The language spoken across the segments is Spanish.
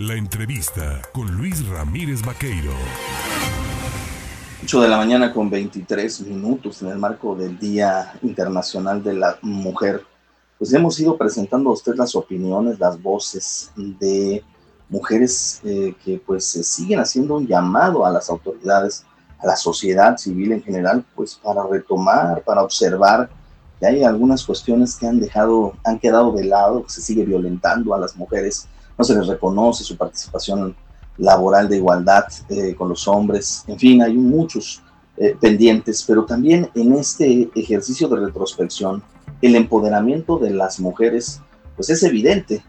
La entrevista con Luis Ramírez Vaqueiro. 8 de la mañana con 23 minutos en el marco del Día Internacional de la Mujer. Pues hemos ido presentando a usted las opiniones, las voces de mujeres eh, que pues siguen haciendo un llamado a las autoridades, a la sociedad civil en general, pues para retomar, para observar que hay algunas cuestiones que han dejado, han quedado de lado, que se sigue violentando a las mujeres, no se les reconoce su participación laboral de igualdad eh, con los hombres, en fin, hay muchos eh, pendientes, pero también en este ejercicio de retrospección, el empoderamiento de las mujeres, pues es evidente,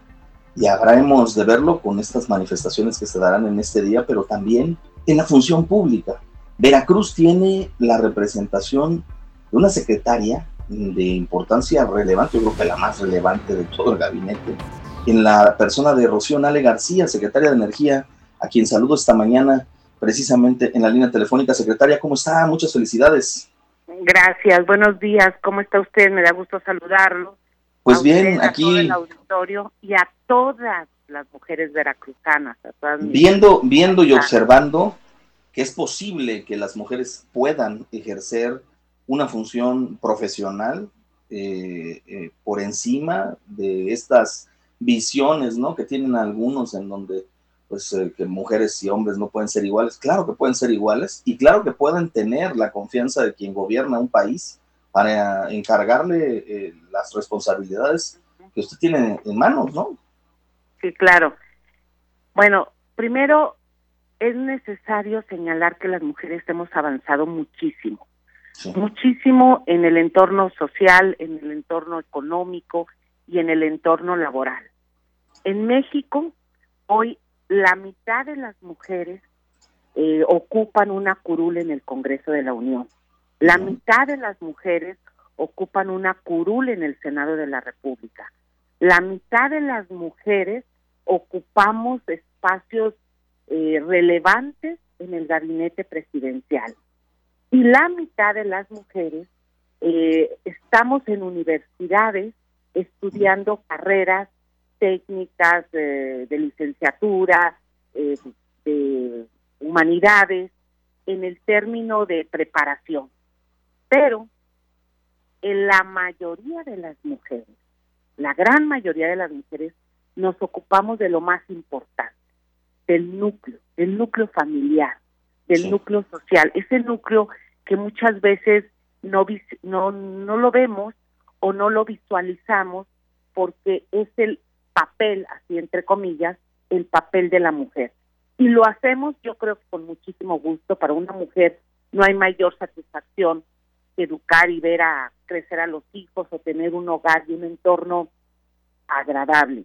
y habremos de verlo con estas manifestaciones que se darán en este día, pero también en la función pública. Veracruz tiene la representación de una secretaria de importancia relevante, yo creo que la más relevante de todo el gabinete, en la persona de Rocío Nale García, secretaria de Energía, a quien saludo esta mañana precisamente en la línea telefónica. Secretaria, ¿cómo está? Muchas felicidades. Gracias, buenos días, ¿cómo está usted? Me da gusto saludarlo. Pues bien, aquí... A el auditorio y a todas las mujeres veracruzanas. viendo, viendo y observando que es posible que las mujeres puedan ejercer una función profesional eh, eh, por encima de estas visiones, ¿no? Que tienen algunos en donde, pues, eh, que mujeres y hombres no pueden ser iguales. Claro que pueden ser iguales y claro que pueden tener la confianza de quien gobierna un país para encargarle las responsabilidades que usted tiene en manos, ¿no? Sí, claro. Bueno, primero es necesario señalar que las mujeres hemos avanzado muchísimo muchísimo en el entorno social, en el entorno económico y en el entorno laboral. En México, hoy la mitad de las mujeres eh, ocupan una curul en el Congreso de la Unión. La mitad de las mujeres ocupan una curul en el Senado de la República. La mitad de las mujeres ocupamos espacios eh, relevantes en el gabinete presidencial y la mitad de las mujeres eh, estamos en universidades estudiando carreras técnicas de licenciatura, eh, de humanidades, en el término de preparación. Pero en la mayoría de las mujeres, la gran mayoría de las mujeres, nos ocupamos de lo más importante, del núcleo, del núcleo familiar, del núcleo social, ese núcleo que muchas veces no, no, no lo vemos o no lo visualizamos porque es el papel, así entre comillas, el papel de la mujer. Y lo hacemos yo creo que con muchísimo gusto. Para una mujer no hay mayor satisfacción que educar y ver a crecer a los hijos o tener un hogar y un entorno agradable.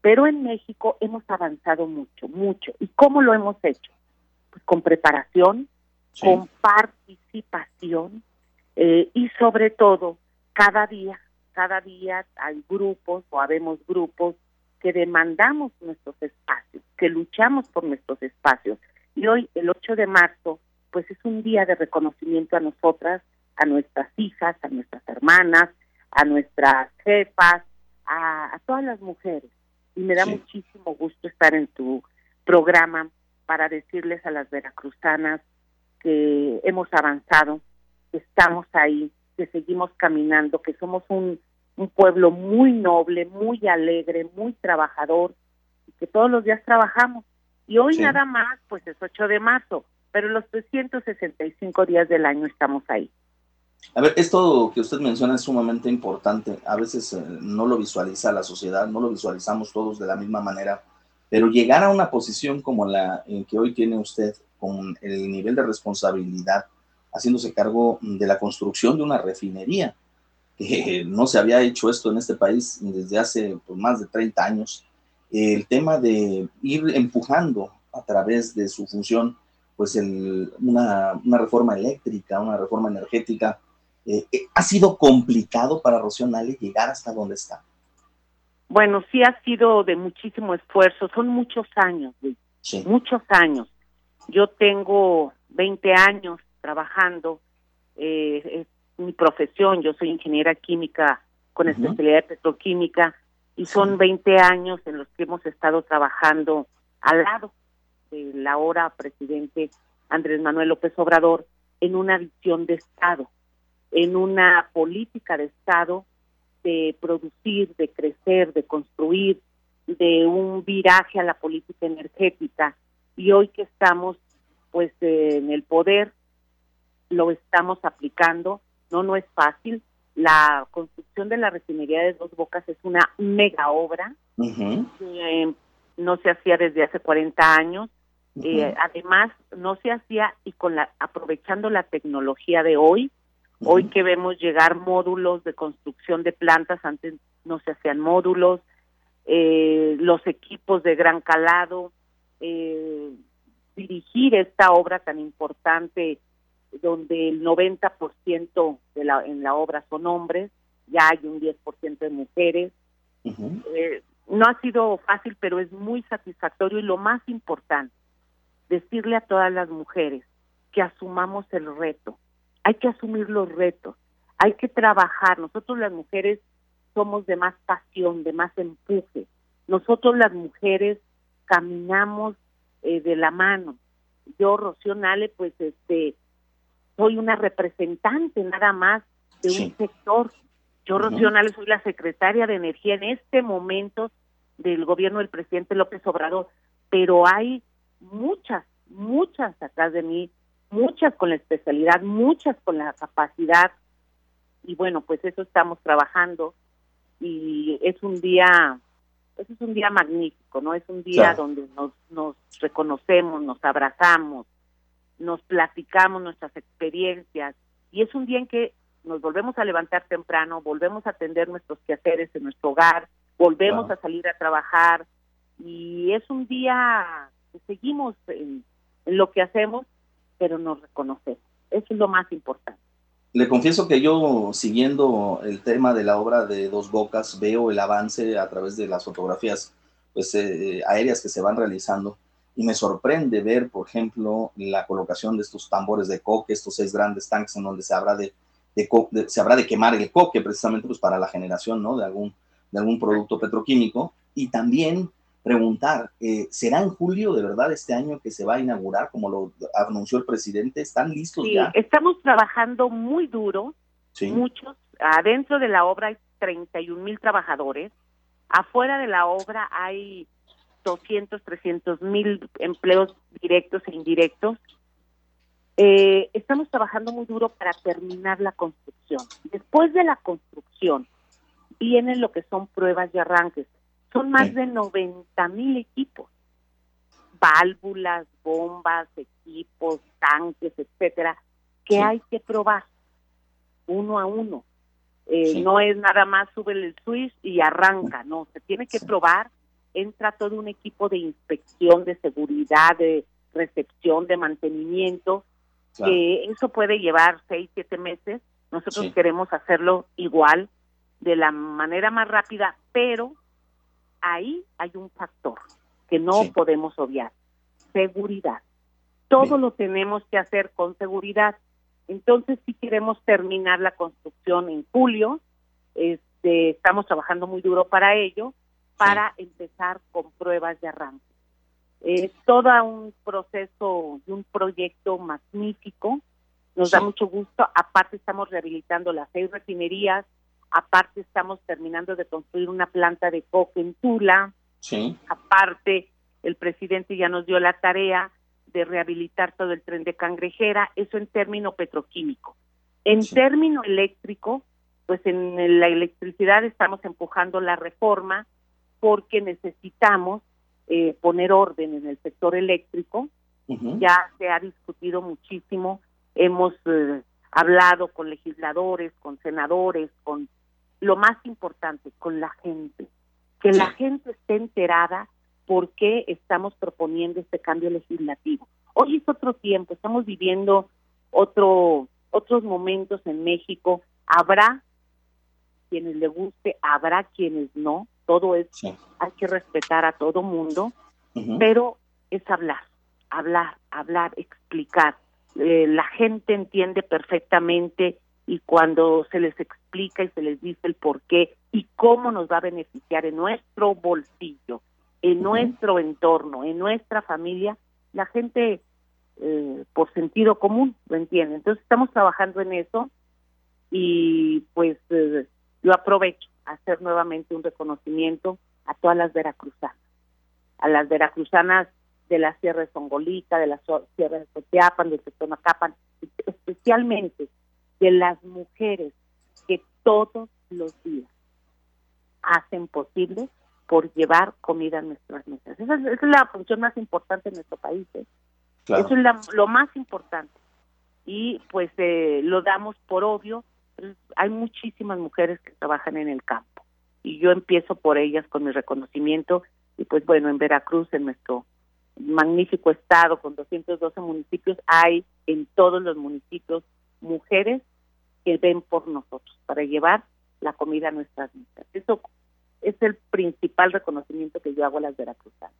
Pero en México hemos avanzado mucho, mucho. ¿Y cómo lo hemos hecho? con preparación, con participación eh, y sobre todo cada día, cada día hay grupos o habemos grupos que demandamos nuestros espacios, que luchamos por nuestros espacios. Y hoy, el 8 de marzo, pues es un día de reconocimiento a nosotras, a nuestras hijas, a nuestras hermanas, a nuestras jefas, a, todas las mujeres. Y me da muchísimo gusto estar en tu programa para decirles a las veracruzanas que hemos avanzado, que estamos ahí, que seguimos caminando, que somos un, un pueblo muy noble, muy alegre, muy trabajador, que todos los días trabajamos. Y hoy nada más, pues es 8 de marzo, pero los 365 días del año estamos ahí. A ver, esto que usted menciona es sumamente importante. A veces eh, no lo visualiza la sociedad, no lo visualizamos todos de la misma manera. Pero llegar a una posición como la en que hoy tiene usted, con el nivel de responsabilidad, haciéndose cargo de la construcción de una refinería, que no se había hecho esto en este país desde hace pues, más de 30 años, el tema de ir empujando a través de su función, pues una, reforma eléctrica, una reforma energética, eh, eh, ha sido complicado para Rocío Nale llegar hasta donde está. Bueno, sí ha sido de muchísimo esfuerzo, son muchos años, muchos años. Yo tengo 20 años trabajando, eh, mi profesión, yo soy ingeniera química con especialidad de petroquímica y son 20 años en los que hemos estado trabajando al lado del ahora presidente Andrés Manuel López Obrador en una visión de Estado, en una política de Estado de producir, de crecer, de construir, de un viraje a la política energética. Y hoy que estamos pues en el poder, lo estamos aplicando. No, no es fácil. La construcción de la refinería de Dos Bocas es una mega obra que no se hacía desde hace 40 años. Eh, además, no se hacía y con la aprovechando la tecnología de hoy, hoy que vemos llegar módulos de construcción de plantas, antes no se hacían módulos, eh, los equipos de gran calado, eh, dirigir esta obra tan importante donde el 90% de la, en la obra son hombres, ya hay un 10% de mujeres. Eh, no ha sido fácil, pero es muy satisfactorio y lo más importante, decirle a todas las mujeres que asumamos el reto. Hay que asumir los retos, hay que trabajar. Nosotros las mujeres somos de más pasión, de más empuje. Nosotros las mujeres caminamos eh, de la mano. Yo, Rocío Nale, pues este, soy una representante nada más de un sector. Yo, Rocío Nale, soy la secretaria de Energía en este momento del gobierno del presidente López Obrador, pero hay muchas, muchas atrás de mí, muchas con la especialidad, muchas con la capacidad, y bueno, pues eso estamos trabajando, y es un día ese es un día magnífico, ¿no? Es un día donde nos, nos reconocemos, nos abrazamos, nos platicamos nuestras experiencias y es un día en que nos volvemos a levantar temprano, volvemos a atender nuestros quehaceres en nuestro hogar, volvemos a salir a trabajar y es un día que seguimos en lo que hacemos, pero nos reconocemos. Eso es lo más importante. Le confieso que yo, siguiendo el tema de la obra de Dos Bocas, veo el avance a través de las fotografías pues, eh, aéreas que se van realizando y me sorprende ver, por ejemplo, la colocación de estos tambores de coque, estos seis grandes tanques en donde se habrá de, se habrá de quemar el coque precisamente pues, para la generación ¿no? de, algún, de algún producto petroquímico y también preguntar, eh, ¿será en julio de verdad este año que se va a inaugurar, como lo anunció el presidente? ¿Están listos sí, ya? Estamos trabajando muy duro, muchos. Adentro de la obra hay 31 mil trabajadores, afuera de la obra hay 200, 300 mil empleos directos e indirectos. Eh, estamos trabajando muy duro para terminar la construcción. Después de la construcción vienen lo que son pruebas y arranques son más de 90 mil equipos, válvulas, bombas, equipos, tanques, etcétera, que hay que probar uno a uno. Eh, no es nada más sube el switch y arranca, no, se tiene que probar. Entra todo un equipo de inspección, de seguridad, de recepción, de mantenimiento, que eso puede llevar seis, siete meses. Nosotros queremos hacerlo igual, de la manera más rápida, pero ahí hay un factor que no podemos obviar, seguridad. Todo lo tenemos que hacer con seguridad. Entonces, si queremos terminar la construcción en julio, este, estamos trabajando muy duro para ello, para empezar con pruebas de arranque. Es todo un proceso y un proyecto magnífico. Nos da mucho gusto. Aparte, estamos rehabilitando las seis refinerías, Aparte estamos terminando de construir una planta de coque en Tula. Sí. Aparte, el presidente ya nos dio la tarea de rehabilitar todo el tren de cangrejera, eso en término petroquímico. En término eléctrico, pues en la electricidad estamos empujando la reforma porque necesitamos eh, poner orden en el sector eléctrico. Ya se ha discutido muchísimo, hemos eh, hablado con legisladores, con senadores, con lo más importante, con la gente, que la gente esté enterada por qué estamos proponiendo este cambio legislativo. Hoy es otro tiempo, estamos viviendo otro otros momentos en México. Habrá quienes le guste, habrá quienes no. Todo es, hay que respetar a todo mundo, pero es hablar, hablar, hablar, explicar. Eh, la gente entiende perfectamente y cuando se les explica y se les dice el por qué y cómo nos va a beneficiar en nuestro bolsillo en nuestro entorno, en nuestra familia, la gente eh, por sentido común lo entiende. Entonces estamos trabajando en eso y pues eh, yo aprovecho hacer nuevamente un reconocimiento a todas las veracruzanas, a las veracruzanas de la Sierra de Songolica, de la Sierra de Sotiapan, de Totonacapan, especialmente de las mujeres que todos los días hacen posible por llevar comida a nuestras mesas. Esa es, la función más importante en nuestro país. ¿eh? Eso es lo más importante. Y pues eh, lo damos por obvio. Hay muchísimas mujeres que trabajan en el campo. Y yo empiezo por ellas con mi reconocimiento. Y pues bueno, en Veracruz, en nuestro magnífico estado con 212 municipios, hay en todos los municipios mujeres que ven por nosotros para llevar la comida a nuestras mesas. Eso es el principal reconocimiento que yo hago a las veracruzanas.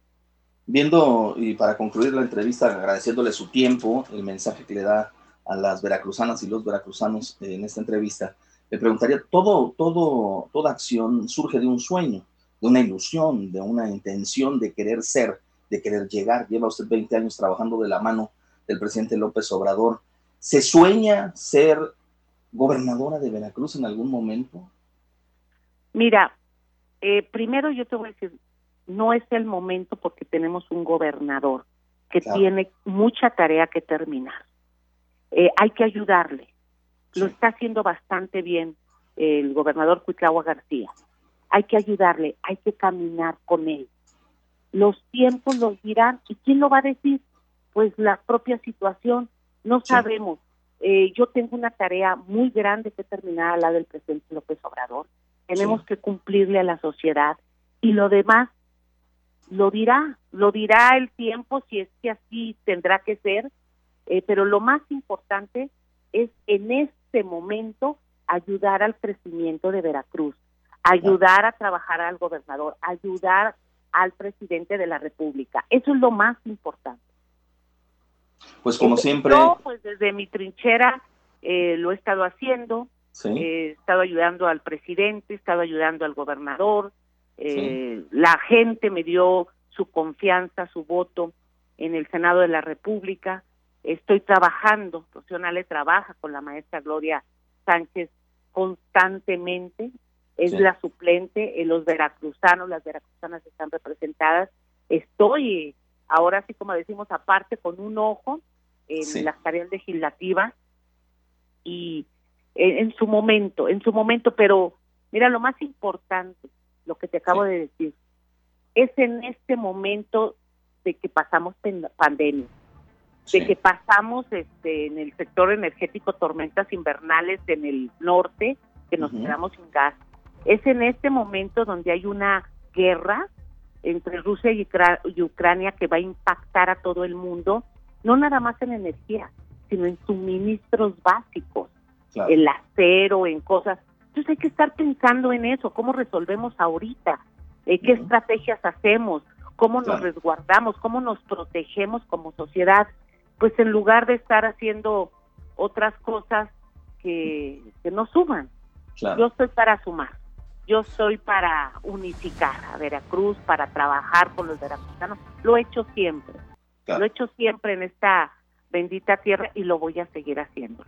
Viendo, y para concluir la entrevista, agradeciéndole su tiempo, el mensaje que le da a las veracruzanas y los veracruzanos en esta entrevista, le preguntaría, todo, todo, toda acción surge de un sueño, de una ilusión, de una intención de querer ser, de querer llegar. Lleva usted 20 años trabajando de la mano del presidente López Obrador. ¿Se sueña ser gobernadora de Veracruz en algún momento? Mira, eh, primero yo te voy a decir, no es el momento porque tenemos un gobernador que tiene mucha tarea que terminar. Eh, hay que ayudarle. Lo está haciendo bastante bien el gobernador Cuitlagua García. Hay que ayudarle, hay que caminar con él. Los tiempos los dirán. ¿Y quién lo va a decir? Pues la propia situación. No sabemos. Eh, yo tengo una tarea muy grande que terminar a la del presidente López Obrador tenemos que cumplirle a la sociedad y lo demás lo dirá, lo dirá el tiempo si es que así tendrá que ser, eh, pero lo más importante es en este momento ayudar al crecimiento de Veracruz, ayudar a trabajar al gobernador, ayudar al presidente de la República. Eso es lo más importante. Pues como siempre. Yo, pues desde mi trinchera eh, lo he estado haciendo. He estado ayudando al presidente, he estado ayudando al gobernador, eh, la gente me dio su confianza, su voto en el Senado de la República. Estoy trabajando, Rocío trabaja con la maestra Gloria Sánchez constantemente, es la suplente, en los veracruzanos, las veracruzanas están representadas. Estoy, ahora sí como decimos, aparte con un ojo en las tareas legislativas y en, su momento, en su momento, pero mira, lo más importante, lo que te acabo de decir, es en este momento de que pasamos pandemia, de que pasamos este, en el sector energético tormentas invernales en el norte, que nos quedamos sin gas. Es en este momento donde hay una guerra entre Rusia y Ucrania que va a impactar a todo el mundo, no nada más en energía, sino en suministros básicos el acero, en cosas. Entonces hay que estar pensando en eso, cómo resolvemos ahorita, eh, qué estrategias hacemos, cómo nos resguardamos, cómo nos protegemos como sociedad, pues en lugar de estar haciendo otras cosas que, que no suman. Yo estoy para sumar, yo estoy para unificar a Veracruz, para trabajar con los veracruzanos, lo he hecho siempre, lo he hecho siempre en esta bendita tierra y lo voy a seguir haciendo.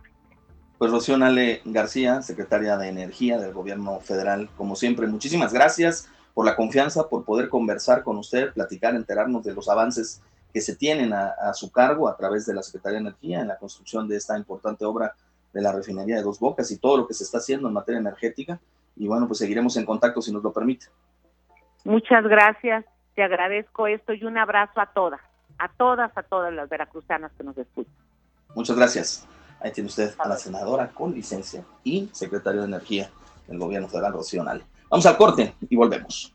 Pues Rocío Nale García, secretaria de Energía del Gobierno Federal, como siempre, muchísimas gracias por la confianza, por poder conversar con usted, platicar, enterarnos de los avances que se tienen a, su cargo a través de la Secretaría de Energía en la construcción de esta importante obra de la refinería de Dos Bocas y todo lo que se está haciendo en materia energética. Y bueno, pues seguiremos en contacto si nos lo permite. Muchas gracias, te agradezco esto y un abrazo a todas, a todas, a todas las veracruzanas que nos escuchan. Muchas gracias. Ahí tiene usted a la senadora con licencia y secretario de Energía del gobierno federal, Rocío Nale. Vamos al corte y volvemos.